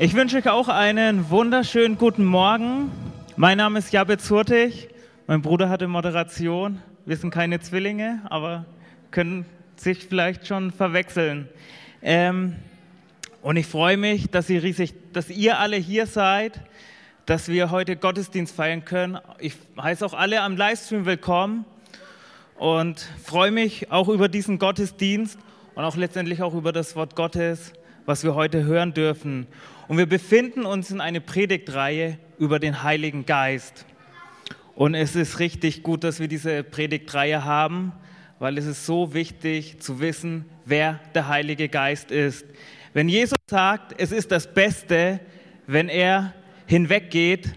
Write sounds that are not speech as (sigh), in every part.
Ich wünsche euch auch einen wunderschönen guten Morgen. Mein Name ist Jabez Hurtig. Mein Bruder hatte Moderation. Wir sind keine Zwillinge, aber können sich vielleicht schon verwechseln. Ähm, und ich freue mich, dass ihr, riesig, dass ihr alle hier seid, dass wir heute Gottesdienst feiern können. Ich heiße auch alle am Livestream willkommen und freue mich auch über diesen Gottesdienst und auch letztendlich auch über das Wort Gottes, was wir heute hören dürfen. Und wir befinden uns in einer Predigtreihe über den Heiligen Geist. Und es ist richtig gut, dass wir diese Predigtreihe haben, weil es ist so wichtig zu wissen, wer der Heilige Geist ist. Wenn Jesus sagt, es ist das Beste, wenn er hinweggeht,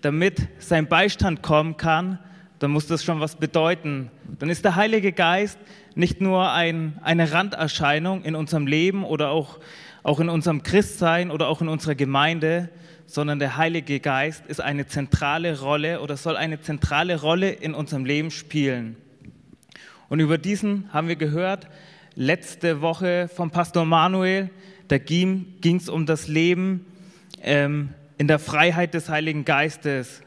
damit sein Beistand kommen kann, dann muss das schon was bedeuten. Dann ist der Heilige Geist nicht nur ein, eine Randerscheinung in unserem Leben oder auch auch in unserem Christsein oder auch in unserer Gemeinde, sondern der Heilige Geist ist eine zentrale Rolle oder soll eine zentrale Rolle in unserem Leben spielen. Und über diesen haben wir gehört letzte Woche vom Pastor Manuel, da ging es um das Leben ähm, in der Freiheit des Heiligen Geistes.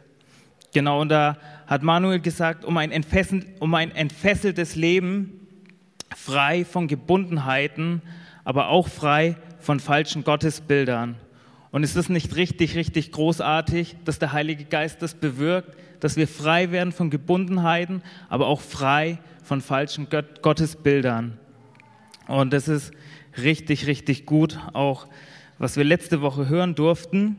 Genau, und da hat Manuel gesagt, um ein, um ein entfesseltes Leben, frei von Gebundenheiten, aber auch frei von falschen Gottesbildern. Und ist es nicht richtig, richtig großartig, dass der Heilige Geist das bewirkt, dass wir frei werden von Gebundenheiten, aber auch frei von falschen Gottesbildern? Und das ist richtig, richtig gut, auch was wir letzte Woche hören durften.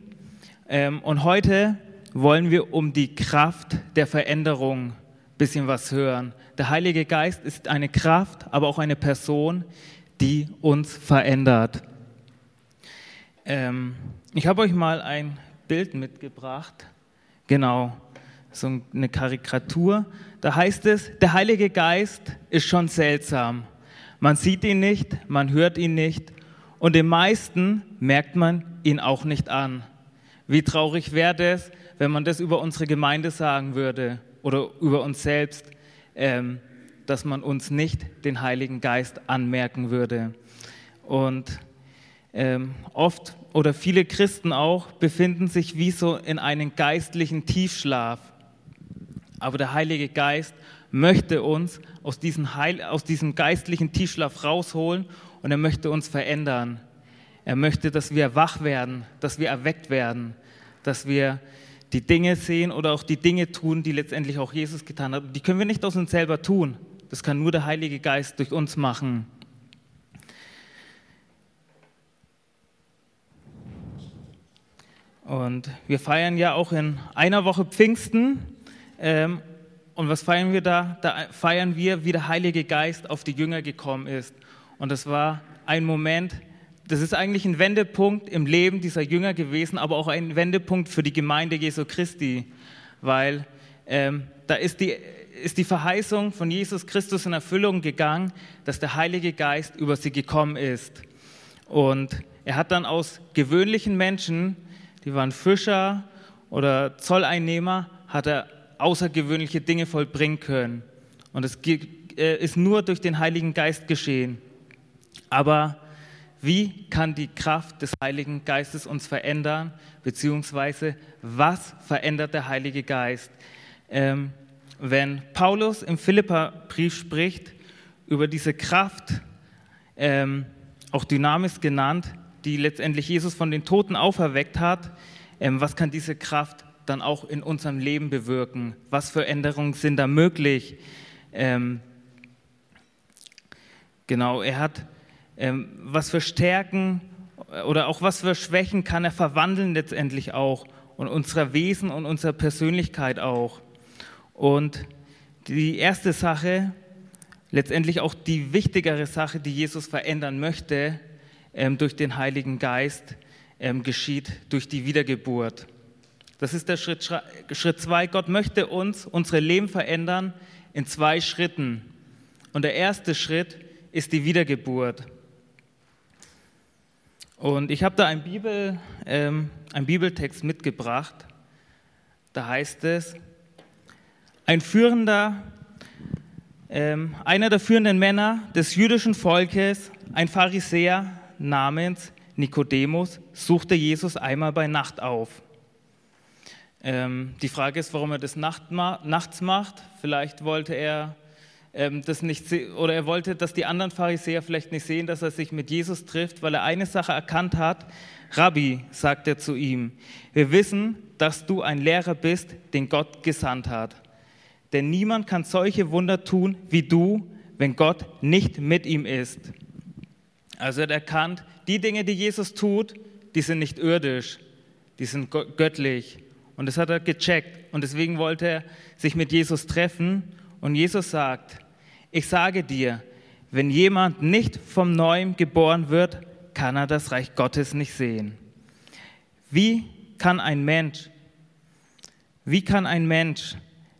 Ähm, und heute wollen wir um die Kraft der Veränderung ein bisschen was hören. Der Heilige Geist ist eine Kraft, aber auch eine Person, die uns verändert. Ähm, ich habe euch mal ein Bild mitgebracht, genau, so eine Karikatur. Da heißt es, der Heilige Geist ist schon seltsam. Man sieht ihn nicht, man hört ihn nicht und den meisten merkt man ihn auch nicht an. Wie traurig wäre es, wenn man das über unsere Gemeinde sagen würde oder über uns selbst, ähm, dass man uns nicht den Heiligen Geist anmerken würde. Und ähm, oft oder viele Christen auch befinden sich wie so in einem geistlichen Tiefschlaf. Aber der Heilige Geist möchte uns aus diesem, Heil, aus diesem geistlichen Tiefschlaf rausholen und er möchte uns verändern. Er möchte, dass wir wach werden, dass wir erweckt werden, dass wir die Dinge sehen oder auch die Dinge tun, die letztendlich auch Jesus getan hat. Die können wir nicht aus uns selber tun. Das kann nur der Heilige Geist durch uns machen. Und wir feiern ja auch in einer Woche Pfingsten. Ähm, und was feiern wir da? Da feiern wir, wie der Heilige Geist auf die Jünger gekommen ist. Und das war ein Moment, das ist eigentlich ein Wendepunkt im Leben dieser Jünger gewesen, aber auch ein Wendepunkt für die Gemeinde Jesu Christi, weil ähm, da ist die, ist die Verheißung von Jesus Christus in Erfüllung gegangen, dass der Heilige Geist über sie gekommen ist. Und er hat dann aus gewöhnlichen Menschen die waren Fischer oder Zolleinnehmer, hat er außergewöhnliche Dinge vollbringen können. Und es äh, ist nur durch den Heiligen Geist geschehen. Aber wie kann die Kraft des Heiligen Geistes uns verändern? Beziehungsweise was verändert der Heilige Geist? Ähm, wenn Paulus im Philipperbrief spricht über diese Kraft, ähm, auch Dynamis genannt, die letztendlich Jesus von den Toten auferweckt hat, ähm, was kann diese Kraft dann auch in unserem Leben bewirken? Was für Änderungen sind da möglich? Ähm, genau, er hat, ähm, was für Stärken oder auch was für Schwächen kann er verwandeln letztendlich auch und unser Wesen und unsere Persönlichkeit auch. Und die erste Sache, letztendlich auch die wichtigere Sache, die Jesus verändern möchte, durch den Heiligen Geist ähm, geschieht, durch die Wiedergeburt. Das ist der Schritt, Schritt zwei. Gott möchte uns, unsere Leben verändern in zwei Schritten. Und der erste Schritt ist die Wiedergeburt. Und ich habe da einen, Bibel, ähm, einen Bibeltext mitgebracht. Da heißt es, ein führender, ähm, einer der führenden Männer des jüdischen Volkes, ein Pharisäer, namens Nikodemus suchte Jesus einmal bei Nacht auf. Ähm, die Frage ist, warum er das nacht ma nachts macht. Vielleicht wollte er ähm, das nicht oder er wollte, dass die anderen Pharisäer vielleicht nicht sehen, dass er sich mit Jesus trifft, weil er eine Sache erkannt hat. Rabbi, sagt er zu ihm, wir wissen, dass du ein Lehrer bist, den Gott gesandt hat. Denn niemand kann solche Wunder tun wie du, wenn Gott nicht mit ihm ist. Also er hat erkannt, die Dinge, die Jesus tut, die sind nicht irdisch, die sind göttlich. Und das hat er gecheckt. Und deswegen wollte er sich mit Jesus treffen. Und Jesus sagt, ich sage dir, wenn jemand nicht vom Neuem geboren wird, kann er das Reich Gottes nicht sehen. Wie kann ein Mensch, wie kann ein Mensch,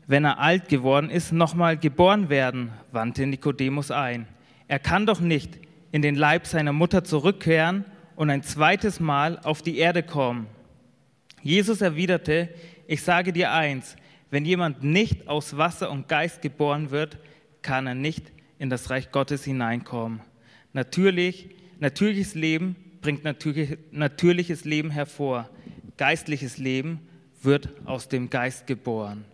wenn er alt geworden ist, nochmal geboren werden? wandte Nikodemus ein. Er kann doch nicht in den Leib seiner Mutter zurückkehren und ein zweites Mal auf die Erde kommen. Jesus erwiderte, ich sage dir eins, wenn jemand nicht aus Wasser und Geist geboren wird, kann er nicht in das Reich Gottes hineinkommen. Natürlich, natürliches Leben bringt natürlich, natürliches Leben hervor. Geistliches Leben wird aus dem Geist geboren.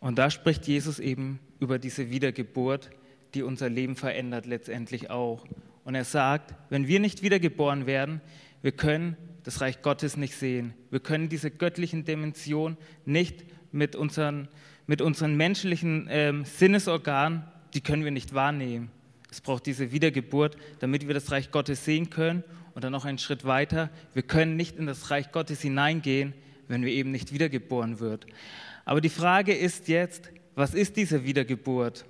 Und da spricht Jesus eben über diese Wiedergeburt, die unser Leben verändert letztendlich auch. Und er sagt, wenn wir nicht wiedergeboren werden, wir können das Reich Gottes nicht sehen. Wir können diese göttlichen Dimensionen nicht mit unseren, mit unseren menschlichen ähm, Sinnesorganen, die können wir nicht wahrnehmen. Es braucht diese Wiedergeburt, damit wir das Reich Gottes sehen können. Und dann noch einen Schritt weiter, wir können nicht in das Reich Gottes hineingehen, wenn wir eben nicht wiedergeboren wird. Aber die Frage ist jetzt, was ist diese Wiedergeburt?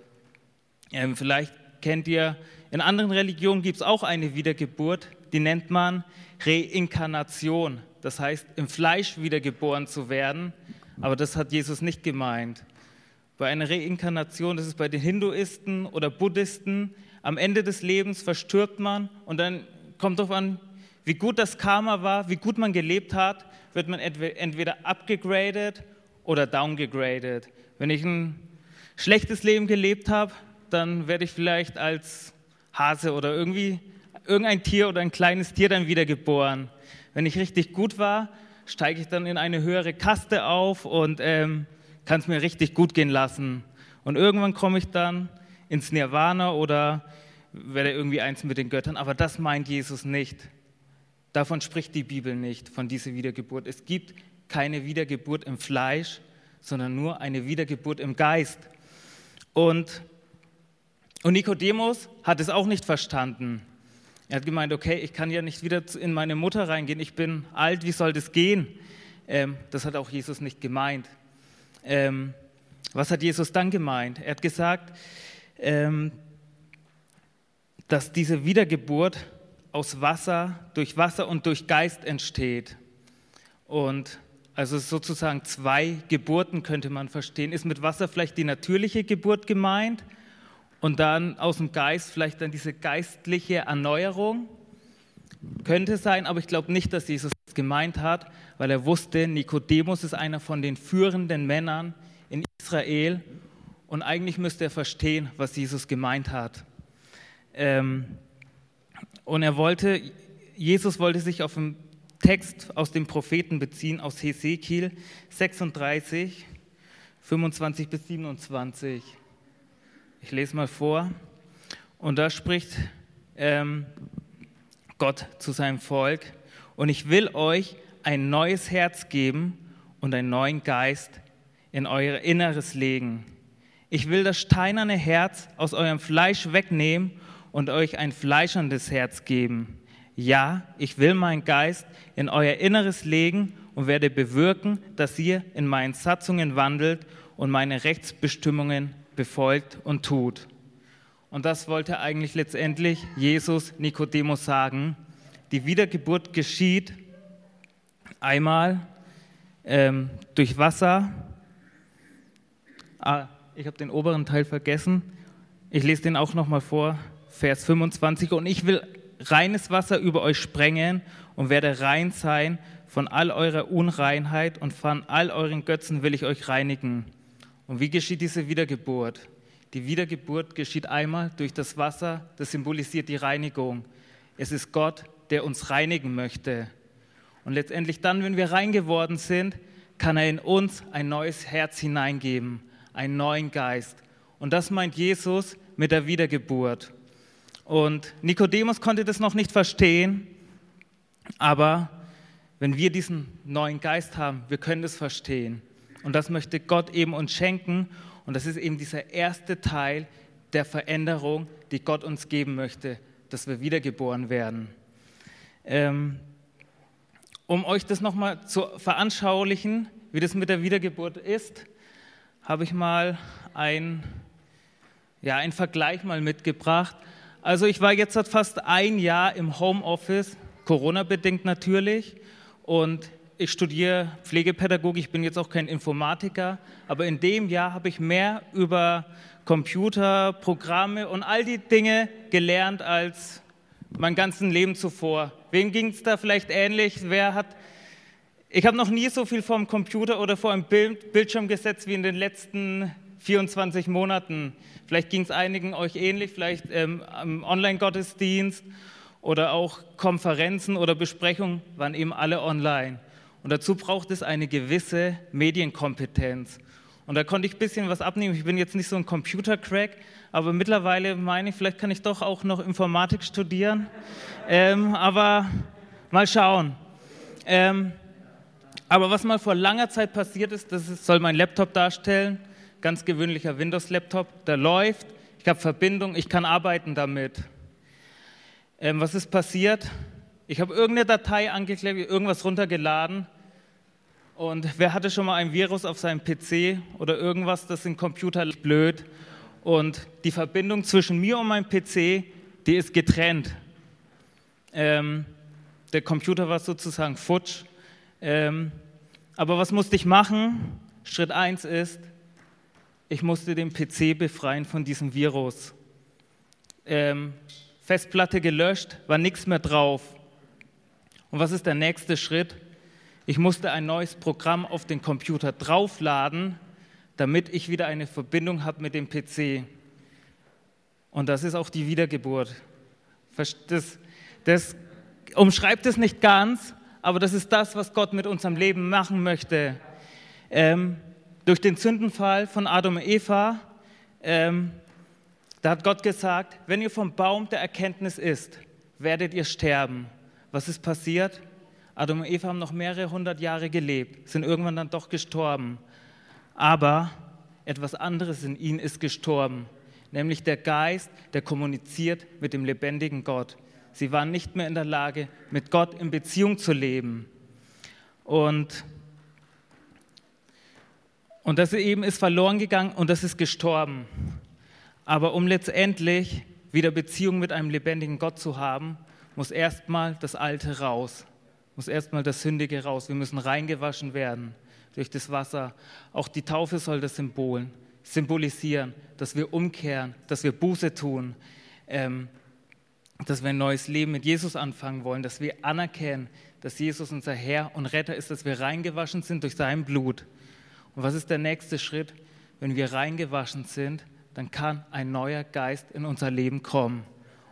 Ähm, vielleicht kennt ihr, in anderen Religionen gibt es auch eine Wiedergeburt, die nennt man Reinkarnation. Das heißt, im Fleisch wiedergeboren zu werden. Aber das hat Jesus nicht gemeint. Bei einer Reinkarnation, das ist bei den Hinduisten oder Buddhisten, am Ende des Lebens verstirbt man und dann kommt darauf an, wie gut das Karma war, wie gut man gelebt hat, wird man entweder abgegradet oder downgegradet. Wenn ich ein schlechtes Leben gelebt habe, dann werde ich vielleicht als Hase oder irgendwie irgendein Tier oder ein kleines Tier dann wiedergeboren. Wenn ich richtig gut war, steige ich dann in eine höhere Kaste auf und ähm, kann es mir richtig gut gehen lassen. Und irgendwann komme ich dann ins Nirvana oder werde irgendwie eins mit den Göttern. Aber das meint Jesus nicht. Davon spricht die Bibel nicht, von dieser Wiedergeburt. Es gibt keine Wiedergeburt im Fleisch, sondern nur eine Wiedergeburt im Geist. Und, und Nikodemus hat es auch nicht verstanden. Er hat gemeint, okay, ich kann ja nicht wieder in meine Mutter reingehen, ich bin alt, wie soll das gehen? Ähm, das hat auch Jesus nicht gemeint. Ähm, was hat Jesus dann gemeint? Er hat gesagt, ähm, dass diese Wiedergeburt aus Wasser, durch Wasser und durch Geist entsteht. Und also sozusagen zwei Geburten könnte man verstehen. Ist mit Wasser vielleicht die natürliche Geburt gemeint? Und dann aus dem Geist vielleicht dann diese geistliche Erneuerung. Könnte sein, aber ich glaube nicht, dass Jesus das gemeint hat, weil er wusste, Nikodemus ist einer von den führenden Männern in Israel und eigentlich müsste er verstehen, was Jesus gemeint hat. Ähm, und er wollte, Jesus wollte sich auf einen Text aus dem Propheten beziehen, aus Hesekiel 36, 25 bis 27. Ich lese mal vor. Und da spricht ähm, Gott zu seinem Volk. Und ich will euch ein neues Herz geben und einen neuen Geist in euer Inneres legen. Ich will das steinerne Herz aus eurem Fleisch wegnehmen und euch ein fleischerndes Herz geben. Ja, ich will meinen Geist in euer Inneres legen und werde bewirken, dass ihr in meinen Satzungen wandelt und meine Rechtsbestimmungen befolgt und tut. Und das wollte eigentlich letztendlich Jesus Nikodemus sagen. Die Wiedergeburt geschieht einmal ähm, durch Wasser. Ah, ich habe den oberen Teil vergessen. Ich lese den auch nochmal vor, Vers 25. Und ich will reines Wasser über euch sprengen und werde rein sein von all eurer Unreinheit und von all euren Götzen will ich euch reinigen. Und wie geschieht diese Wiedergeburt? Die Wiedergeburt geschieht einmal durch das Wasser, das symbolisiert die Reinigung. Es ist Gott, der uns reinigen möchte. Und letztendlich dann, wenn wir rein geworden sind, kann er in uns ein neues Herz hineingeben, einen neuen Geist. Und das meint Jesus mit der Wiedergeburt. Und Nikodemus konnte das noch nicht verstehen, aber wenn wir diesen neuen Geist haben, wir können das verstehen. Und das möchte Gott eben uns schenken. Und das ist eben dieser erste Teil der Veränderung, die Gott uns geben möchte, dass wir wiedergeboren werden. Ähm, um euch das nochmal zu veranschaulichen, wie das mit der Wiedergeburt ist, habe ich mal ein, ja, einen Vergleich mal mitgebracht. Also ich war jetzt fast ein Jahr im Homeoffice, Corona-bedingt natürlich, und ich studiere Pflegepädagogik, ich bin jetzt auch kein Informatiker, aber in dem Jahr habe ich mehr über Computer, Programme und all die Dinge gelernt als mein ganzes Leben zuvor. Wem ging es da vielleicht ähnlich? Wer hat ich habe noch nie so viel vor dem Computer oder vor einem Bild, Bildschirm gesetzt wie in den letzten 24 Monaten. Vielleicht ging es einigen euch ähnlich, vielleicht ähm, am Online-Gottesdienst oder auch Konferenzen oder Besprechungen waren eben alle online. Und dazu braucht es eine gewisse Medienkompetenz. Und da konnte ich ein bisschen was abnehmen. Ich bin jetzt nicht so ein Computer-Crack, aber mittlerweile meine ich, vielleicht kann ich doch auch noch Informatik studieren. Ähm, aber mal schauen. Ähm, aber was mal vor langer Zeit passiert ist, das soll mein Laptop darstellen, ganz gewöhnlicher Windows-Laptop, der läuft, ich habe Verbindung, ich kann arbeiten damit. Ähm, was ist passiert? Ich habe irgendeine Datei angeklickt, irgendwas runtergeladen und wer hatte schon mal ein Virus auf seinem PC oder irgendwas, das im Computer blöd und die Verbindung zwischen mir und meinem PC, die ist getrennt. Ähm, der Computer war sozusagen futsch ähm, aber was musste ich machen? Schritt 1 ist, ich musste den PC befreien von diesem Virus. Ähm, Festplatte gelöscht, war nichts mehr drauf. Und was ist der nächste Schritt? Ich musste ein neues Programm auf den Computer draufladen, damit ich wieder eine Verbindung habe mit dem PC. Und das ist auch die Wiedergeburt. Das, das umschreibt es nicht ganz, aber das ist das, was Gott mit unserem Leben machen möchte. Ähm, durch den Sündenfall von Adam und Eva, ähm, da hat Gott gesagt, wenn ihr vom Baum der Erkenntnis isst, werdet ihr sterben. Was ist passiert? Adam und Eva haben noch mehrere hundert Jahre gelebt, sind irgendwann dann doch gestorben. Aber etwas anderes in ihnen ist gestorben, nämlich der Geist, der kommuniziert mit dem lebendigen Gott. Sie waren nicht mehr in der Lage, mit Gott in Beziehung zu leben. Und, und das eben ist verloren gegangen und das ist gestorben. Aber um letztendlich wieder Beziehung mit einem lebendigen Gott zu haben, muss erstmal das Alte raus, muss erstmal das Sündige raus. Wir müssen reingewaschen werden durch das Wasser. Auch die Taufe soll das Symbol symbolisieren, dass wir umkehren, dass wir Buße tun. Ähm, dass wir ein neues Leben mit Jesus anfangen wollen, dass wir anerkennen, dass Jesus unser Herr und Retter ist, dass wir reingewaschen sind durch sein Blut. Und was ist der nächste Schritt? Wenn wir reingewaschen sind, dann kann ein neuer Geist in unser Leben kommen.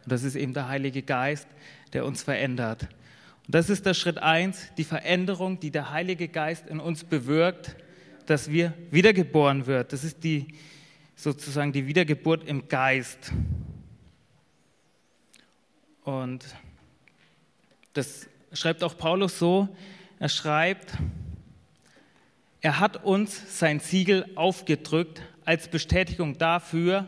Und das ist eben der Heilige Geist, der uns verändert. Und das ist der Schritt eins, die Veränderung, die der Heilige Geist in uns bewirkt, dass wir wiedergeboren wird. Das ist die sozusagen die Wiedergeburt im Geist. Und das schreibt auch Paulus so. Er schreibt, er hat uns sein Siegel aufgedrückt als Bestätigung dafür,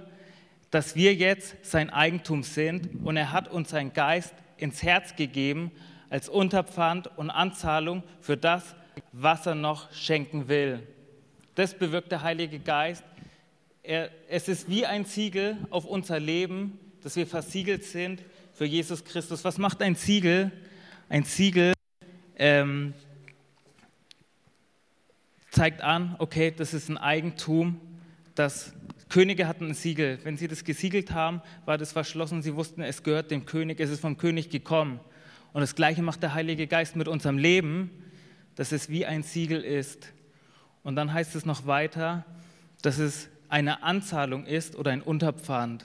dass wir jetzt sein Eigentum sind und er hat uns seinen Geist ins Herz gegeben als Unterpfand und Anzahlung für das, was er noch schenken will. Das bewirkt der Heilige Geist. Er, es ist wie ein Siegel auf unser Leben, dass wir versiegelt sind für Jesus Christus. Was macht ein Siegel? Ein Siegel ähm, zeigt an, okay, das ist ein Eigentum, das Könige hatten ein Siegel. Wenn sie das gesiegelt haben, war das verschlossen. Sie wussten, es gehört dem König, es ist vom König gekommen. Und das Gleiche macht der Heilige Geist mit unserem Leben, dass es wie ein Siegel ist. Und dann heißt es noch weiter, dass es eine Anzahlung ist oder ein Unterpfand.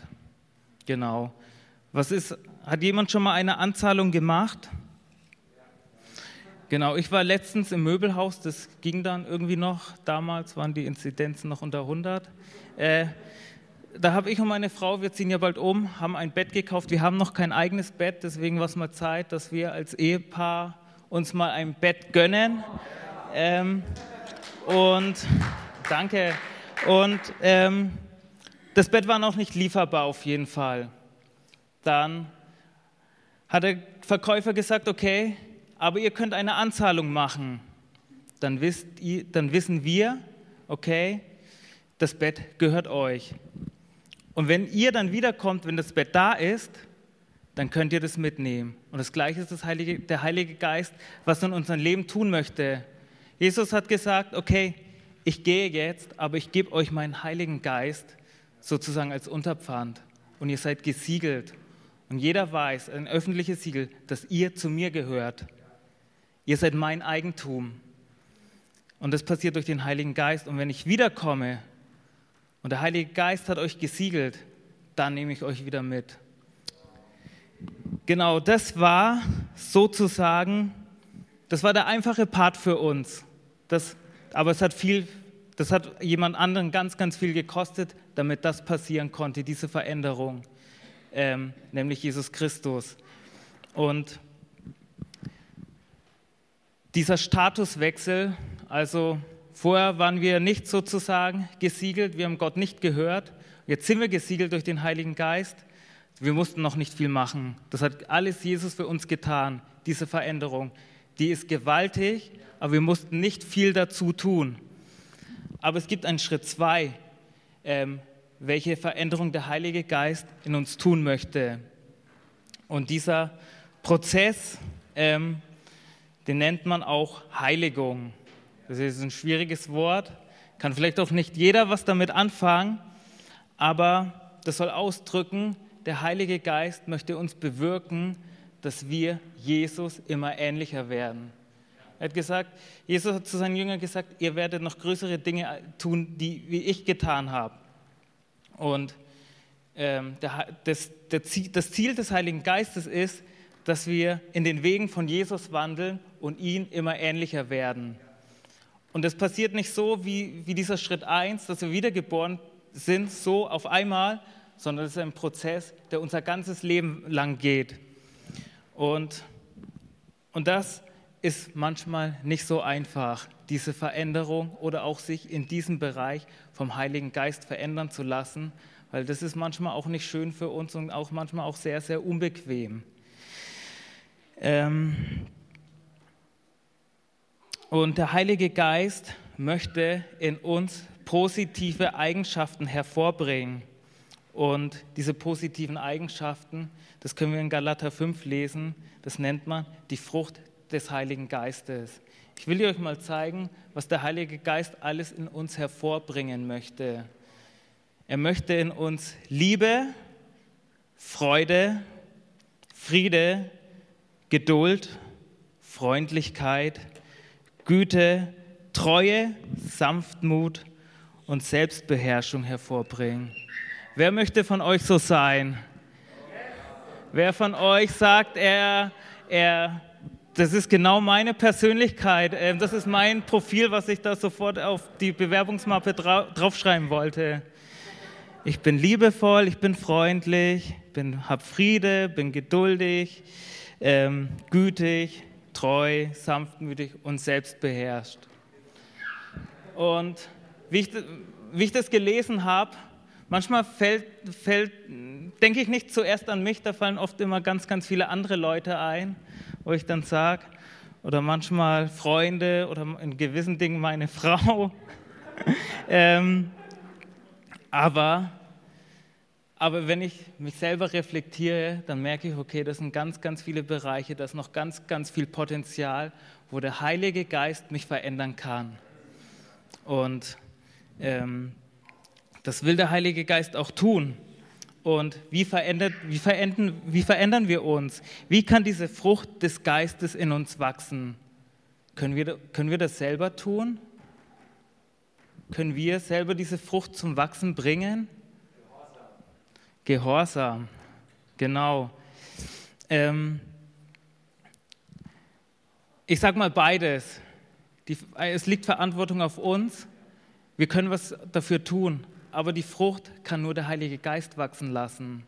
Genau Was ist, hat jemand schon mal eine Anzahlung gemacht? Genau, ich war letztens im Möbelhaus, das ging dann irgendwie noch. Damals waren die Inzidenzen noch unter 100. Äh, da habe ich und meine Frau, wir ziehen ja bald um, haben ein Bett gekauft. Wir haben noch kein eigenes Bett, deswegen war es mal Zeit, dass wir als Ehepaar uns mal ein Bett gönnen. Ähm, und danke. Und ähm, das Bett war noch nicht lieferbar auf jeden Fall. Dann hat der Verkäufer gesagt, okay, aber ihr könnt eine Anzahlung machen. Dann, wisst ihr, dann wissen wir, okay, das Bett gehört euch. Und wenn ihr dann wiederkommt, wenn das Bett da ist, dann könnt ihr das mitnehmen. Und das Gleiche ist das Heilige, der Heilige Geist, was in unserem Leben tun möchte. Jesus hat gesagt, okay, ich gehe jetzt, aber ich gebe euch meinen Heiligen Geist sozusagen als Unterpfand. Und ihr seid gesiegelt. Und jeder weiß, ein öffentliches Siegel, dass ihr zu mir gehört. Ihr seid mein Eigentum. Und das passiert durch den Heiligen Geist. Und wenn ich wiederkomme, und der Heilige Geist hat euch gesiegelt, dann nehme ich euch wieder mit. Genau, das war sozusagen, das war der einfache Part für uns. Das, aber es hat viel, das hat jemand anderen ganz, ganz viel gekostet, damit das passieren konnte, diese Veränderung, ähm, nämlich Jesus Christus. Und dieser Statuswechsel, also Vorher waren wir nicht sozusagen gesiegelt, wir haben Gott nicht gehört. Jetzt sind wir gesiegelt durch den Heiligen Geist. Wir mussten noch nicht viel machen. Das hat alles Jesus für uns getan, diese Veränderung. Die ist gewaltig, aber wir mussten nicht viel dazu tun. Aber es gibt einen Schritt zwei, ähm, welche Veränderung der Heilige Geist in uns tun möchte. Und dieser Prozess, ähm, den nennt man auch Heiligung. Das ist ein schwieriges Wort, kann vielleicht auch nicht jeder was damit anfangen, aber das soll ausdrücken, der Heilige Geist möchte uns bewirken, dass wir Jesus immer ähnlicher werden. Er hat gesagt, Jesus hat zu seinen Jüngern gesagt, ihr werdet noch größere Dinge tun, die wie ich getan habe. Und ähm, der, das, der, das Ziel des Heiligen Geistes ist, dass wir in den Wegen von Jesus wandeln und ihn immer ähnlicher werden. Und das passiert nicht so wie, wie dieser Schritt 1, dass wir wiedergeboren sind, so auf einmal, sondern es ist ein Prozess, der unser ganzes Leben lang geht. Und, und das ist manchmal nicht so einfach, diese Veränderung oder auch sich in diesem Bereich vom Heiligen Geist verändern zu lassen, weil das ist manchmal auch nicht schön für uns und auch manchmal auch sehr, sehr unbequem. Ähm, und der Heilige Geist möchte in uns positive Eigenschaften hervorbringen. Und diese positiven Eigenschaften, das können wir in Galater 5 lesen, das nennt man die Frucht des Heiligen Geistes. Ich will euch mal zeigen, was der Heilige Geist alles in uns hervorbringen möchte. Er möchte in uns Liebe, Freude, Friede, Geduld, Freundlichkeit, Güte, Treue, Sanftmut und Selbstbeherrschung hervorbringen. Wer möchte von euch so sein? Wer von euch sagt, er, er, das ist genau meine Persönlichkeit, ähm, das ist mein Profil, was ich da sofort auf die Bewerbungsmappe draufschreiben wollte. Ich bin liebevoll, ich bin freundlich, bin, habe Friede, bin geduldig, ähm, gütig, treu, sanftmütig und selbstbeherrscht. Und wie ich, wie ich das gelesen habe, manchmal fällt, fällt, denke ich nicht zuerst an mich, da fallen oft immer ganz, ganz viele andere Leute ein, wo ich dann sage, oder manchmal Freunde oder in gewissen Dingen meine (laughs) Frau. ähm, aber aber wenn ich mich selber reflektiere, dann merke ich, okay, das sind ganz, ganz viele Bereiche, da ist noch ganz, ganz viel Potenzial, wo der Heilige Geist mich verändern kann. Und ähm, das will der Heilige Geist auch tun. Und wie, verändert, wie, verändern, wie verändern wir uns? Wie kann diese Frucht des Geistes in uns wachsen? Können wir, können wir das selber tun? Können wir selber diese Frucht zum Wachsen bringen? Gehorsam. Genau. Ähm, ich sage mal beides. Die, es liegt Verantwortung auf uns. Wir können was dafür tun. Aber die Frucht kann nur der Heilige Geist wachsen lassen.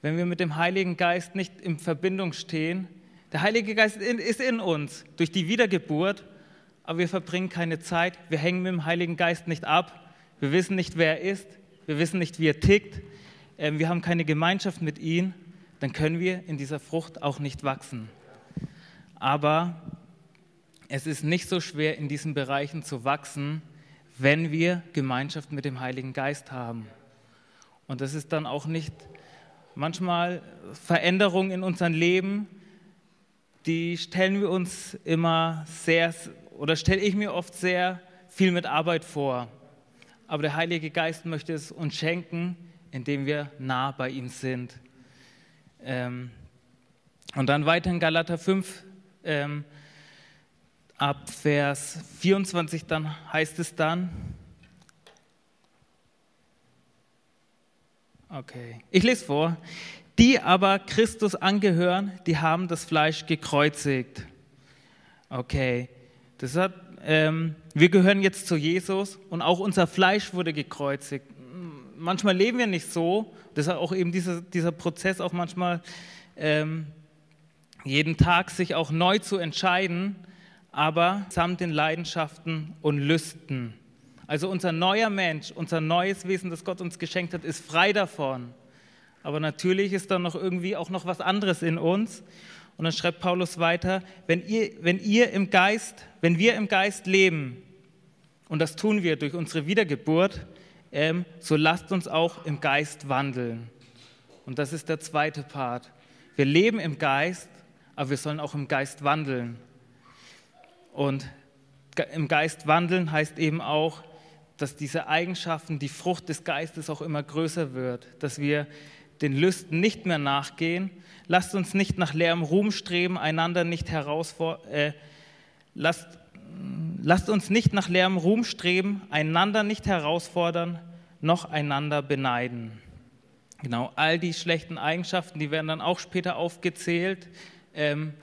Wenn wir mit dem Heiligen Geist nicht in Verbindung stehen, der Heilige Geist ist in uns durch die Wiedergeburt, aber wir verbringen keine Zeit. Wir hängen mit dem Heiligen Geist nicht ab. Wir wissen nicht, wer er ist. Wir wissen nicht, wie er tickt. Ähm, wir haben keine Gemeinschaft mit ihm. Dann können wir in dieser Frucht auch nicht wachsen. Aber es ist nicht so schwer, in diesen Bereichen zu wachsen, wenn wir Gemeinschaft mit dem Heiligen Geist haben. Und das ist dann auch nicht manchmal Veränderungen in unserem Leben, die stellen wir uns immer sehr, oder stelle ich mir oft sehr viel mit Arbeit vor. Aber der Heilige Geist möchte es uns schenken, indem wir nah bei ihm sind. Ähm, und dann weiter in Galater 5, ähm, ab Vers 24, dann heißt es dann, okay, ich lese vor, die aber Christus angehören, die haben das Fleisch gekreuzigt. Okay, das hat, ähm, wir gehören jetzt zu Jesus und auch unser Fleisch wurde gekreuzigt. Manchmal leben wir nicht so, deshalb auch eben dieser, dieser Prozess auch manchmal ähm, jeden Tag sich auch neu zu entscheiden, aber samt den Leidenschaften und Lüsten. Also unser neuer Mensch, unser neues Wesen, das Gott uns geschenkt hat, ist frei davon. Aber natürlich ist da noch irgendwie auch noch was anderes in uns. Und dann schreibt Paulus weiter, wenn ihr, wenn ihr im Geist, wenn wir im Geist leben, und das tun wir durch unsere Wiedergeburt, ähm, so lasst uns auch im Geist wandeln. Und das ist der zweite Part. Wir leben im Geist, aber wir sollen auch im Geist wandeln. Und im Geist wandeln heißt eben auch, dass diese Eigenschaften, die Frucht des Geistes auch immer größer wird, dass wir den Lüsten nicht mehr nachgehen. Lasst uns nicht nach leerem Ruhm streben, einander nicht herausfordern. Äh, lasst, lasst uns nicht nach leerem Ruhm streben, einander nicht herausfordern, noch einander beneiden. Genau, all die schlechten Eigenschaften, die werden dann auch später aufgezählt, ähm,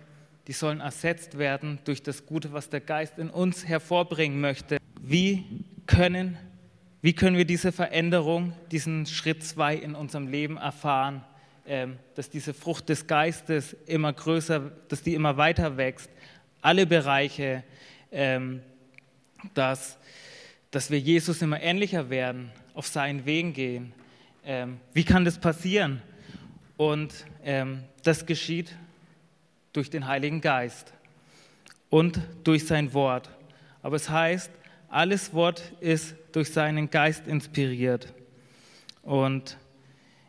die sollen ersetzt werden durch das Gute, was der Geist in uns hervorbringen möchte. Wie können wie können wir diese Veränderung, diesen Schritt zwei in unserem Leben erfahren, ähm, dass diese Frucht des Geistes immer größer, dass die immer weiter wächst, alle Bereiche, ähm, dass, dass wir Jesus immer ähnlicher werden, auf seinen Wegen gehen. Ähm, wie kann das passieren? Und das geschieht durch den Heiligen Geist und durch sein Wort. Aber es heißt, alles Wort ist durch seinen Geist inspiriert. Und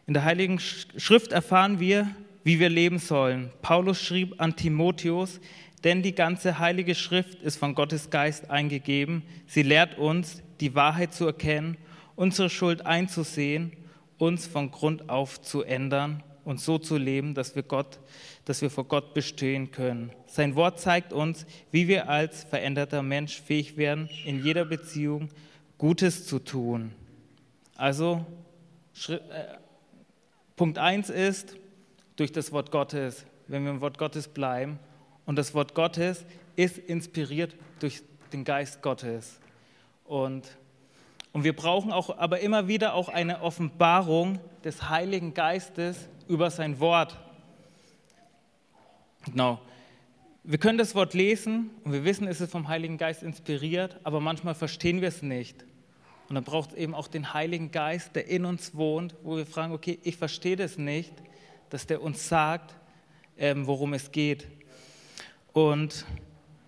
in der Heiligen Schrift erfahren wir, wie wir leben sollen. Paulus schrieb an Timotheus, denn die ganze Heilige Schrift ist von Gottes Geist eingegeben. Sie lehrt uns, die Wahrheit zu erkennen, unsere Schuld einzusehen, uns von Grund auf zu ändern und so zu leben, dass wir, Gott, dass wir vor Gott bestehen können. Sein Wort zeigt uns, wie wir als veränderter Mensch fähig werden, in jeder Beziehung Gutes zu tun. Also äh, Punkt 1 ist durch das Wort Gottes, wenn wir im Wort Gottes bleiben. Und das Wort Gottes ist inspiriert durch den Geist Gottes. Und und wir brauchen auch aber immer wieder auch eine Offenbarung des Heiligen Geistes über sein Wort. Genau. Wir können das Wort lesen und wir wissen, es ist vom Heiligen Geist inspiriert, aber manchmal verstehen wir es nicht. Und dann braucht es eben auch den Heiligen Geist, der in uns wohnt, wo wir fragen, okay, ich verstehe das nicht, dass der uns sagt, ähm, worum es geht. Und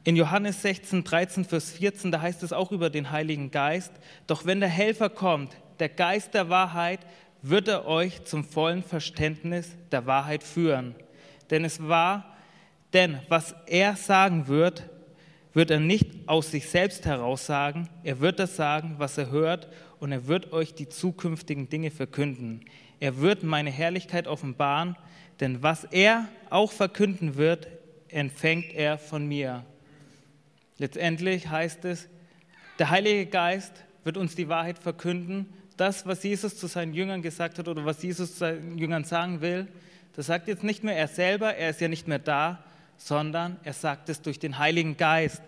in Johannes 16, 13, Vers 14, da heißt es auch über den Heiligen Geist, doch wenn der Helfer kommt, der Geist der Wahrheit, wird er euch zum vollen Verständnis der Wahrheit führen. Denn es war, denn was er sagen wird, wird er nicht aus sich selbst heraus sagen, er wird das sagen, was er hört, und er wird euch die zukünftigen Dinge verkünden. Er wird meine Herrlichkeit offenbaren, denn was er auch verkünden wird, empfängt er von mir. Letztendlich heißt es, der Heilige Geist wird uns die Wahrheit verkünden das, was Jesus zu seinen Jüngern gesagt hat oder was Jesus zu seinen Jüngern sagen will, das sagt jetzt nicht mehr er selber, er ist ja nicht mehr da, sondern er sagt es durch den Heiligen Geist.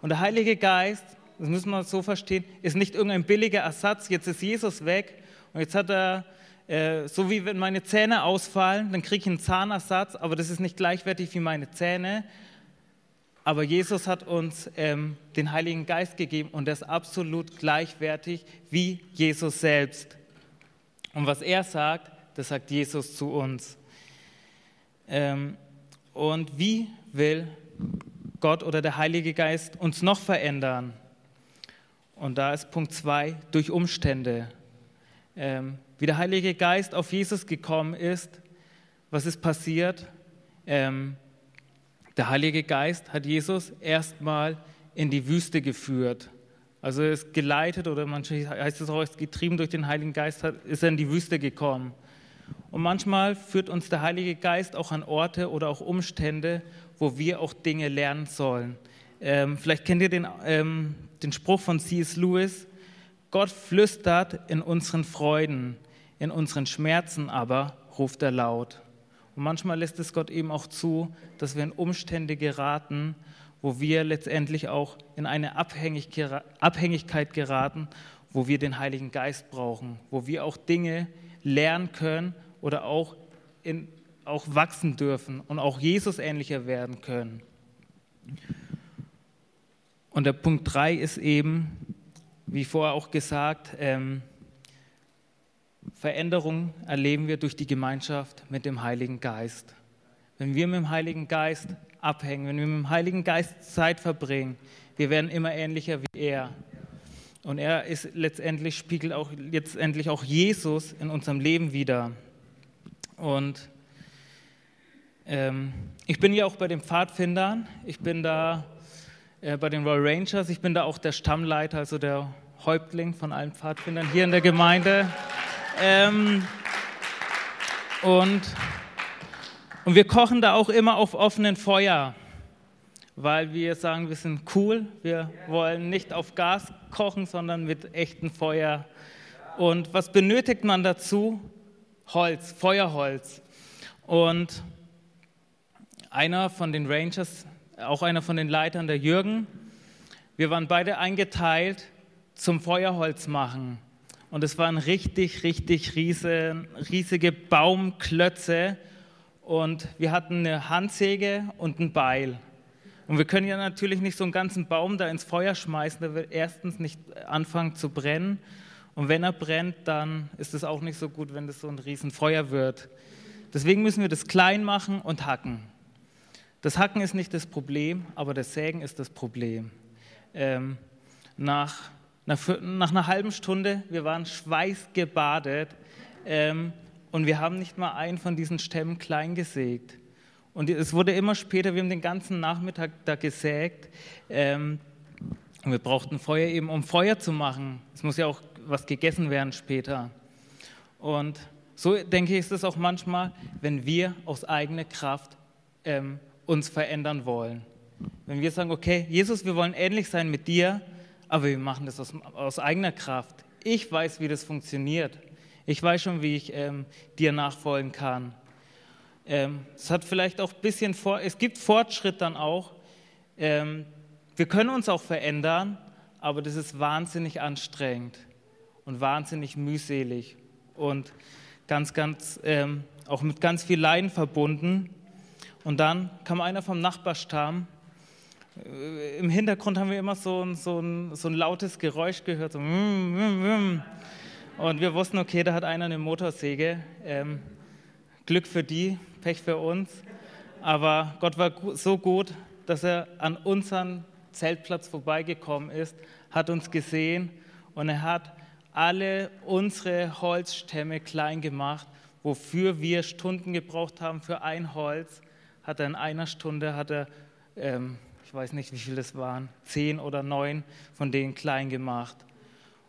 Und der Heilige Geist, das müssen wir so verstehen, ist nicht irgendein billiger Ersatz, jetzt ist Jesus weg und jetzt hat er, äh, so wie wenn meine Zähne ausfallen, dann kriege ich einen Zahnersatz, aber das ist nicht gleichwertig wie meine Zähne. Aber Jesus hat uns ähm, den Heiligen Geist gegeben und er ist absolut gleichwertig wie Jesus selbst. Und was er sagt, das sagt Jesus zu uns. Ähm, und wie will Gott oder der Heilige Geist uns noch verändern? Und da ist Punkt 2, durch Umstände. Ähm, wie der Heilige Geist auf Jesus gekommen ist, was ist passiert? Ähm, der Heilige Geist hat Jesus erstmal in die Wüste geführt. Also er ist geleitet oder manchmal heißt es auch, getrieben durch den Heiligen Geist, ist er in die Wüste gekommen. Und manchmal führt uns der Heilige Geist auch an Orte oder auch Umstände, wo wir auch Dinge lernen sollen. Ähm, vielleicht kennt ihr den, ähm, den Spruch von C.S. Lewis, Gott flüstert in unseren Freuden, in unseren Schmerzen aber ruft er laut. Und manchmal lässt es Gott eben auch zu, dass wir in Umstände geraten, wo wir letztendlich auch in eine Abhängigkeit geraten, wo wir den Heiligen Geist brauchen, wo wir auch Dinge lernen können oder auch, in, auch wachsen dürfen und auch Jesus ähnlicher werden können. Und der Punkt 3 ist eben, wie vorher auch gesagt, ähm, Veränderung erleben wir durch die Gemeinschaft mit dem Heiligen Geist. Wenn wir mit dem Heiligen Geist abhängen, wenn wir mit dem Heiligen Geist Zeit verbringen, wir werden immer ähnlicher wie er. Und er ist letztendlich, spiegelt auch letztendlich auch Jesus in unserem Leben wieder. Und ähm, ich bin ja auch bei den Pfadfindern, ich bin da äh, bei den Royal Rangers, ich bin da auch der Stammleiter, also der Häuptling von allen Pfadfindern hier in der Gemeinde. Ähm, und, und wir kochen da auch immer auf offenen Feuer weil wir sagen, wir sind cool, wir wollen nicht auf Gas kochen, sondern mit echtem Feuer. Und was benötigt man dazu? Holz, Feuerholz. Und einer von den Rangers, auch einer von den Leitern, der Jürgen, wir waren beide eingeteilt zum Feuerholz machen. Und es waren richtig, richtig riesen, riesige Baumklötze. Und wir hatten eine Handsäge und ein Beil. Und wir können ja natürlich nicht so einen ganzen Baum da ins Feuer schmeißen, der wird erstens nicht anfangen zu brennen. Und wenn er brennt, dann ist es auch nicht so gut, wenn das so ein Riesenfeuer wird. Deswegen müssen wir das klein machen und hacken. Das Hacken ist nicht das Problem, aber das Sägen ist das Problem. Ähm, nach, nach, nach, einer halben Stunde, wir waren schweißgebadet ähm, und wir haben nicht mal einen von diesen Stämmen klein gesägt. Und es wurde immer später, wir haben den ganzen Nachmittag da gesägt. Ähm, und wir brauchten Feuer eben, um Feuer zu machen. Es muss ja auch was gegessen werden später. Und so denke ich, ist es auch manchmal, wenn wir aus eigener Kraft ähm, uns verändern wollen. Wenn wir sagen, okay, Jesus, wir wollen ähnlich sein mit dir, aber wir machen das aus, aus eigener Kraft. Ich weiß, wie das funktioniert. Ich weiß schon, wie ich ähm, dir nachfolgen kann. Ähm, es hat vielleicht auch ein bisschen vor, es gibt Fortschritt dann auch. Ähm, wir können uns auch verändern, aber das ist wahnsinnig anstrengend und wahnsinnig mühselig und ganz, ganz, ähm, auch mit ganz viel Leiden verbunden. Und dann kam einer vom Nachbarstamm. Äh, Im Hintergrund haben wir immer so ein, so ein, so ein lautes Geräusch gehört, so und wir wussten, okay, da hat einer eine Motorsäge. Ähm, Glück für die, Pech für uns. Aber Gott war so gut, dass er an unseren Zeltplatz vorbeigekommen ist, hat uns gesehen und er hat alle unsere Holzstämme klein gemacht, wofür wir Stunden gebraucht haben für ein Holz, hat er in einer Stunde, hat er, ähm, weiß nicht, wie viele es waren, zehn oder neun von denen klein gemacht.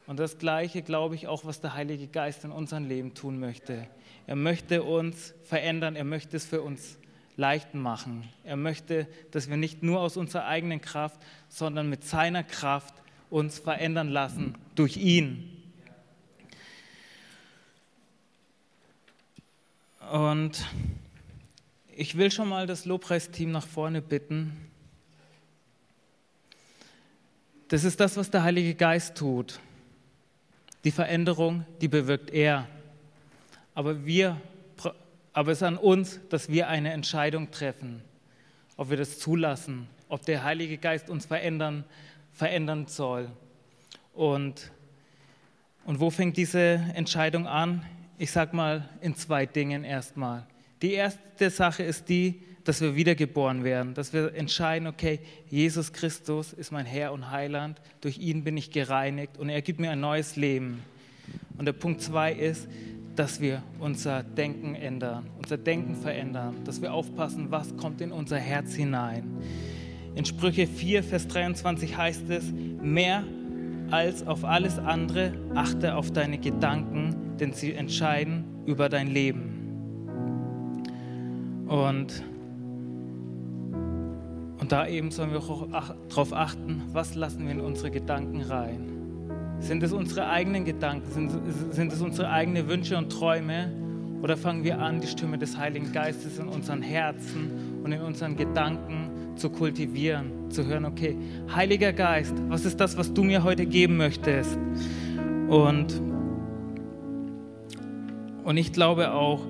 Und das Gleiche glaube ich auch, was der Heilige Geist in unserem Leben tun möchte. Er möchte uns verändern, er möchte es für uns leicht machen. Er möchte, dass wir nicht nur aus unserer eigenen Kraft, sondern mit seiner Kraft uns verändern lassen durch ihn. Und ich will schon mal das Lobpreisteam nach vorne bitten. Das ist das, was der Heilige Geist tut. Die Veränderung, die bewirkt er. Aber wir, aber es ist an uns, dass wir eine Entscheidung treffen, ob wir das zulassen, ob der Heilige Geist uns verändern, verändern soll. Und, und wo fängt diese Entscheidung an? Ich sage mal in zwei Dingen erstmal. Die erste Sache ist die, dass wir wiedergeboren werden, dass wir entscheiden, okay, Jesus Christus ist mein Herr und Heiland, durch ihn bin ich gereinigt und er gibt mir ein neues Leben. Und der Punkt zwei ist, dass wir unser Denken ändern, unser Denken verändern, dass wir aufpassen, was kommt in unser Herz hinein. In Sprüche 4, Vers 23 heißt es, mehr als auf alles andere achte auf deine Gedanken, denn sie entscheiden über dein Leben. Und, und da eben sollen wir auch darauf achten, was lassen wir in unsere Gedanken rein. Sind es unsere eigenen Gedanken? Sind, sind es unsere eigenen Wünsche und Träume? Oder fangen wir an, die Stimme des Heiligen Geistes in unseren Herzen und in unseren Gedanken zu kultivieren, zu hören, okay, Heiliger Geist, was ist das, was du mir heute geben möchtest? Und, und ich glaube auch,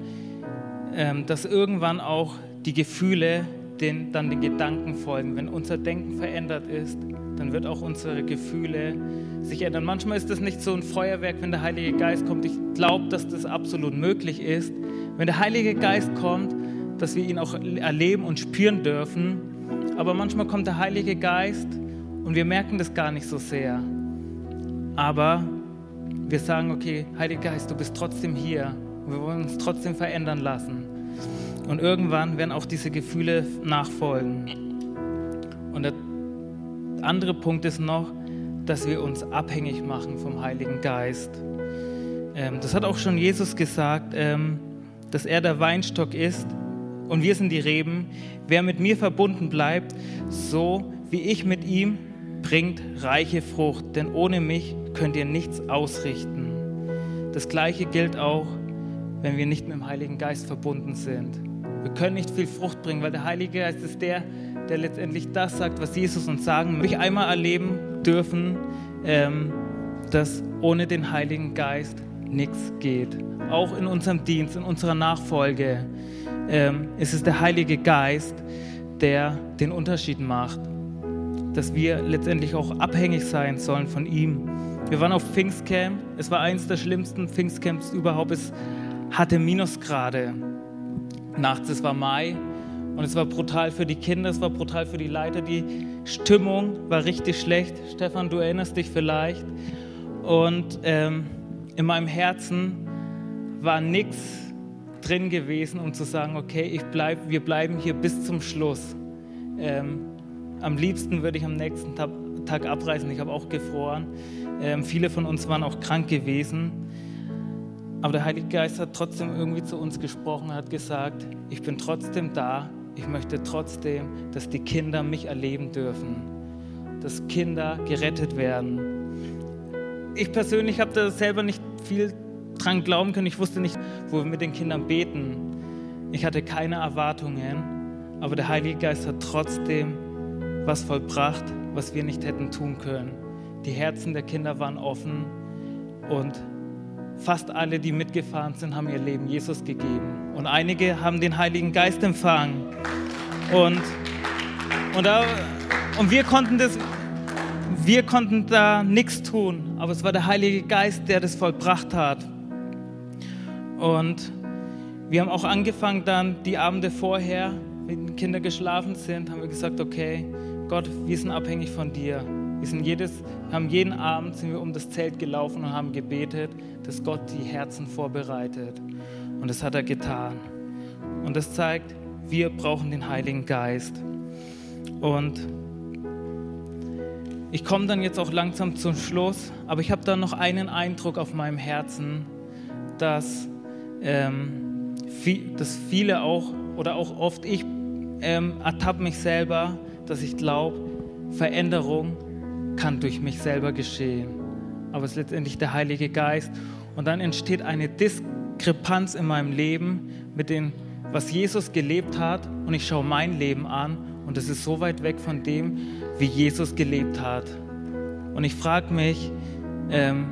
ähm, dass irgendwann auch die Gefühle den, dann den Gedanken folgen. Wenn unser Denken verändert ist, dann wird auch unsere Gefühle sich ändern. Manchmal ist das nicht so ein Feuerwerk, wenn der Heilige Geist kommt. Ich glaube, dass das absolut möglich ist. Wenn der Heilige Geist kommt, dass wir ihn auch erleben und spüren dürfen. Aber manchmal kommt der Heilige Geist und wir merken das gar nicht so sehr. Aber wir sagen, okay, Heiliger Geist, du bist trotzdem hier. Wir wollen uns trotzdem verändern lassen. Und irgendwann werden auch diese Gefühle nachfolgen. Und der andere Punkt ist noch, dass wir uns abhängig machen vom Heiligen Geist. Ähm, das hat auch schon Jesus gesagt, ähm, dass er der Weinstock ist und wir sind die Reben. Wer mit mir verbunden bleibt, so wie ich mit ihm, bringt reiche Frucht, denn ohne mich könnt ihr nichts ausrichten. Das gleiche gilt auch, wenn wir nicht mit dem Heiligen Geist verbunden sind. Wir können nicht viel Frucht bringen, weil der Heilige Geist ist der, der letztendlich das sagt, was Jesus uns sagen möchte. Ich einmal erleben dürfen, ähm, dass ohne den Heiligen Geist nichts geht. Auch in unserem Dienst, in unserer Nachfolge ähm, ist es der Heilige Geist, der den Unterschied macht. Dass wir letztendlich auch abhängig sein sollen von ihm. Wir waren auf Pfingstcamp. Es war eines der schlimmsten Pfingstcamps überhaupt. Es hatte Minusgrade nachts. Es war Mai und es war brutal für die Kinder, es war brutal für die Leiter. Die Stimmung war richtig schlecht. Stefan, du erinnerst dich vielleicht. Und ähm, in meinem Herzen war nichts drin gewesen, um zu sagen, okay, ich bleib, wir bleiben hier bis zum Schluss. Ähm, am liebsten würde ich am nächsten Tag, abreisen. Ich habe auch gefroren. Ähm, viele von uns waren auch krank gewesen. Aber der Heilige Geist hat trotzdem irgendwie zu uns gesprochen, hat gesagt, ich bin trotzdem da, ich möchte trotzdem, dass die Kinder mich erleben dürfen, dass Kinder gerettet werden. Ich persönlich habe da selber nicht viel dran glauben können, ich wusste nicht, wo wir mit den Kindern beten. Ich hatte keine Erwartungen, aber der Heilige Geist hat trotzdem was vollbracht, was wir nicht hätten tun können. Die Herzen der Kinder waren offen und fast alle, die mitgefahren sind, haben ihr Leben Jesus gegeben. Und einige haben den Heiligen Geist empfangen. Und, und, da, und wir konnten das, wir konnten da nichts tun, aber es war der Heilige Geist, der das vollbracht hat. Und wir haben auch angefangen dann die Abende vorher, wenn die Kinder geschlafen sind, haben wir gesagt, okay, Gott, wir sind abhängig von dir. Wir sind jedes, haben jeden Abend sind wir um das Zelt gelaufen und haben gebetet, dass Gott die Herzen vorbereitet. Und das hat er getan. Und das zeigt, wir brauchen den Heiligen Geist. Und ich komme dann jetzt auch langsam zum Schluss, aber ich habe da noch einen Eindruck auf meinem Herzen, dass, ähm, viel, dass viele auch oder auch oft ich ähm, ertappe mich selber, dass ich glaube, Veränderung kann durch mich selber geschehen. Aber es ist letztendlich der Heilige Geist. Und dann entsteht eine Diskrepanz in meinem Leben, mit dem, was Jesus gelebt hat und ich schaue mein Leben an und es ist so weit weg von dem, wie Jesus gelebt hat. Und ich frage mich, ähm,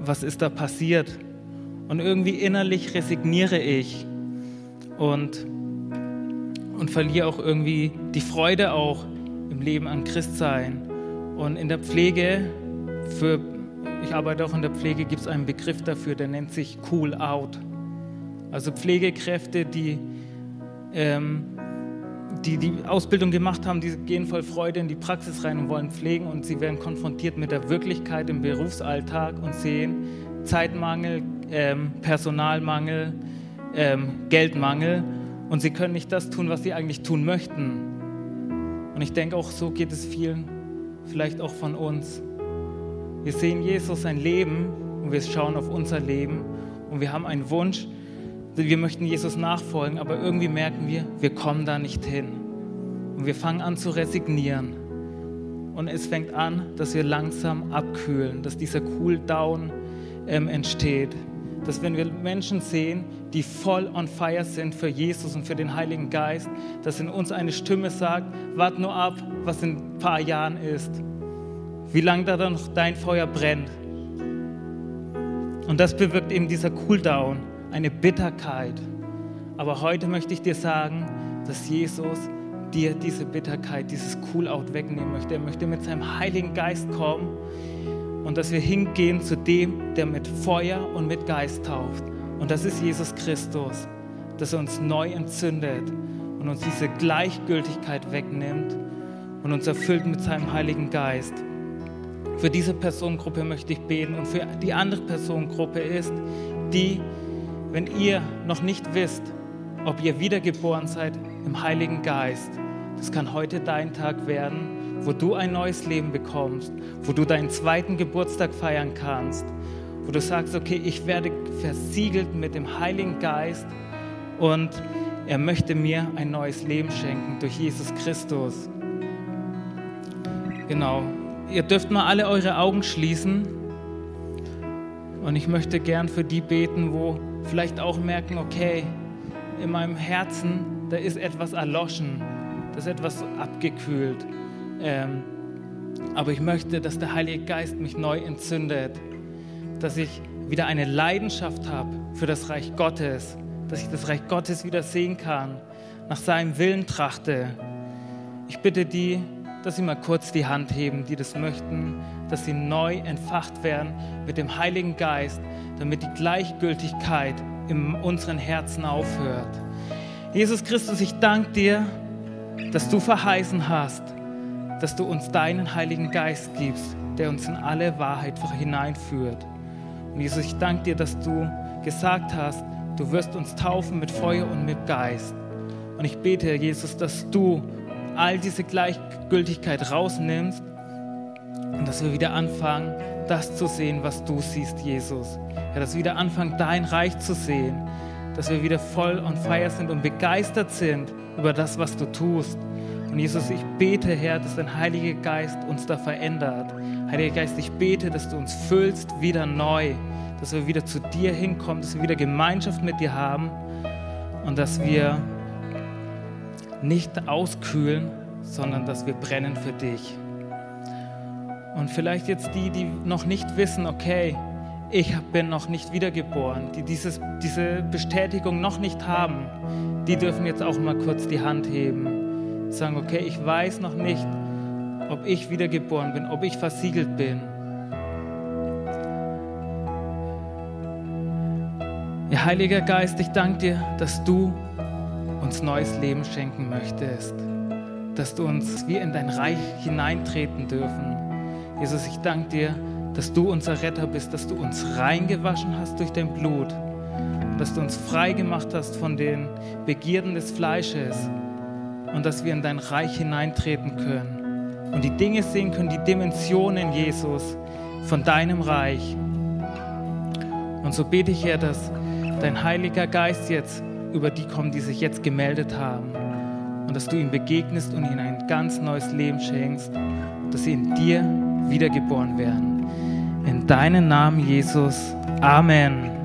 was ist da passiert? Und irgendwie innerlich resigniere ich und, und verliere auch irgendwie die Freude auch im Leben an Christsein. Und in der Pflege, für, ich arbeite auch in der Pflege, gibt es einen Begriff dafür, der nennt sich Cool Out. Also Pflegekräfte, die ähm, die die Ausbildung gemacht haben, die gehen voll Freude in die Praxis rein und wollen pflegen und sie werden konfrontiert mit der Wirklichkeit im Berufsalltag und sehen Zeitmangel, ähm, Personalmangel, ähm, Geldmangel und sie können nicht das tun, was sie eigentlich tun möchten. Und ich denke auch, so geht es vielen, vielleicht auch von uns. Wir sehen Jesus sein Leben und wir schauen auf unser Leben und wir haben einen Wunsch, wir möchten Jesus nachfolgen, aber irgendwie merken wir, wir kommen da nicht hin. Und wir fangen an zu resignieren. Und es fängt an, dass wir langsam abkühlen, dass dieser Cooldown ähm, entsteht. Dass wenn wir Menschen sehen, die voll on fire sind für Jesus und für den Heiligen Geist, dass in uns eine Stimme sagt, wart nur ab, was in ein paar Jahren ist. Wie lange da noch dein Feuer brennt. Und das bewirkt eben dieser Cooldown eine Bitterkeit. Aber heute möchte ich dir sagen, dass Jesus dir diese Bitterkeit, dieses Cool-Out wegnehmen möchte. Er möchte mit seinem Heiligen Geist kommen und dass wir hingehen zu dem, der mit Feuer und mit Geist tauft. Und das ist Jesus Christus, dass er uns neu entzündet und uns diese Gleichgültigkeit wegnimmt und uns erfüllt mit seinem Heiligen Geist. Für diese Personengruppe möchte ich beten und für die andere Personengruppe ist die, wenn ihr noch nicht wisst, ob ihr wiedergeboren seid im Heiligen Geist, das kann heute dein Tag werden, wo du ein neues Leben bekommst, wo du deinen zweiten Geburtstag feiern kannst, wo du sagst, okay, ich werde versiegelt mit dem Heiligen Geist und er möchte mir ein neues Leben schenken durch Jesus Christus. Genau. Ihr dürft mal alle eure Augen schließen und ich möchte gern für die beten, wo vielleicht auch merken, okay, in meinem Herzen, da ist etwas erloschen, da ist etwas abgekühlt. Ähm, aber ich möchte, dass der Heilige Geist mich neu entzündet, dass ich wieder eine Leidenschaft habe für das Reich Gottes, dass ich das Reich Gottes wieder sehen kann, nach seinem Willen trachte. Ich bitte die, dass sie mal kurz die Hand heben, die das möchten, dass sie neu entfacht werden mit dem Heiligen Geist, damit die Gleichgültigkeit in unseren Herzen aufhört. Jesus Christus, ich danke dir, dass du verheißen hast, dass du uns deinen Heiligen Geist gibst, der uns in alle Wahrheit hineinführt. Und Jesus, ich danke dir, dass du gesagt hast, du wirst uns taufen mit Feuer und mit Geist. Und ich bete, Jesus, dass du all diese Gleichgültigkeit rausnimmst und dass wir wieder anfangen, das zu sehen, was du siehst, Jesus. Ja, dass wir wieder anfangen, dein Reich zu sehen. Dass wir wieder voll on fire sind und begeistert sind über das, was du tust. Und Jesus, ich bete, Herr, dass dein Heiliger Geist uns da verändert. Heiliger Geist, ich bete, dass du uns füllst wieder neu. Dass wir wieder zu dir hinkommen, dass wir wieder Gemeinschaft mit dir haben und dass wir nicht auskühlen, sondern dass wir brennen für dich. Und vielleicht jetzt die, die noch nicht wissen, okay, ich bin noch nicht wiedergeboren, die dieses, diese Bestätigung noch nicht haben, die dürfen jetzt auch mal kurz die Hand heben. Sagen, okay, ich weiß noch nicht, ob ich wiedergeboren bin, ob ich versiegelt bin. Ja, Heiliger Geist, ich danke dir, dass du uns neues Leben schenken möchtest, dass du uns wie in dein Reich hineintreten dürfen Jesus, ich danke dir, dass du unser Retter bist, dass du uns reingewaschen hast durch dein Blut, dass du uns frei gemacht hast von den Begierden des Fleisches und dass wir in dein Reich hineintreten können und die Dinge sehen können, die Dimensionen, Jesus, von deinem Reich. Und so bete ich, Herr, dass dein Heiliger Geist jetzt über die kommt, die sich jetzt gemeldet haben und dass du ihnen begegnest und ihnen ein ganz neues Leben schenkst, dass sie in dir wiedergeboren werden. In deinem Namen, Jesus. Amen.